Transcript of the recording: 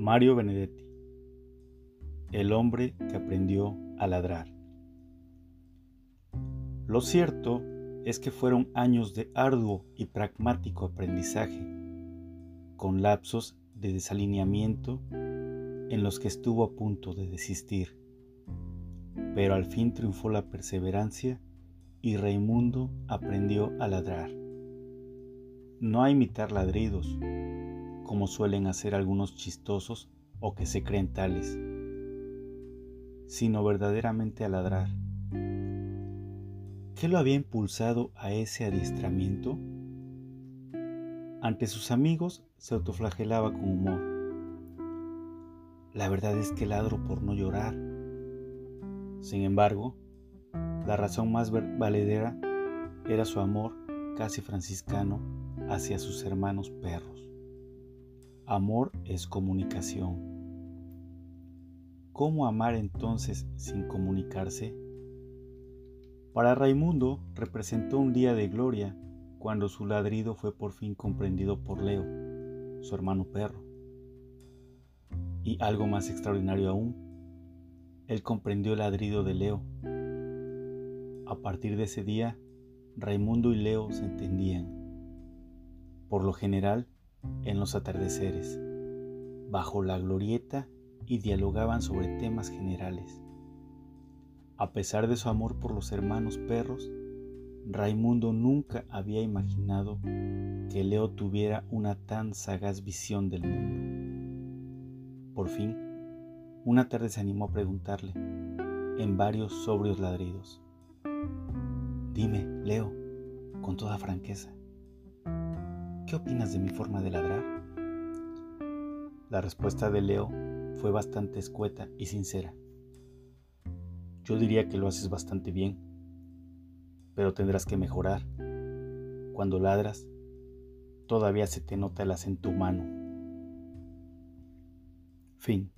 Mario Benedetti El hombre que aprendió a ladrar. Lo cierto es que fueron años de arduo y pragmático aprendizaje, con lapsos de desalineamiento en los que estuvo a punto de desistir. Pero al fin triunfó la perseverancia y Raimundo aprendió a ladrar. No a imitar ladridos, como suelen hacer algunos chistosos o que se creen tales, sino verdaderamente a ladrar. ¿Qué lo había impulsado a ese adiestramiento? Ante sus amigos se autoflagelaba con humor. La verdad es que ladro por no llorar. Sin embargo, la razón más valedera era su amor casi franciscano hacia sus hermanos perros. Amor es comunicación. ¿Cómo amar entonces sin comunicarse? Para Raimundo representó un día de gloria cuando su ladrido fue por fin comprendido por Leo, su hermano perro. Y algo más extraordinario aún, él comprendió el ladrido de Leo. A partir de ese día, Raimundo y Leo se entendían. Por lo general, en los atardeceres, bajo la glorieta y dialogaban sobre temas generales. A pesar de su amor por los hermanos perros, Raimundo nunca había imaginado que Leo tuviera una tan sagaz visión del mundo. Por fin, una tarde se animó a preguntarle, en varios sobrios ladridos, Dime, Leo, con toda franqueza, ¿Qué opinas de mi forma de ladrar? La respuesta de Leo fue bastante escueta y sincera. Yo diría que lo haces bastante bien, pero tendrás que mejorar. Cuando ladras, todavía se te nota el acento humano. Fin.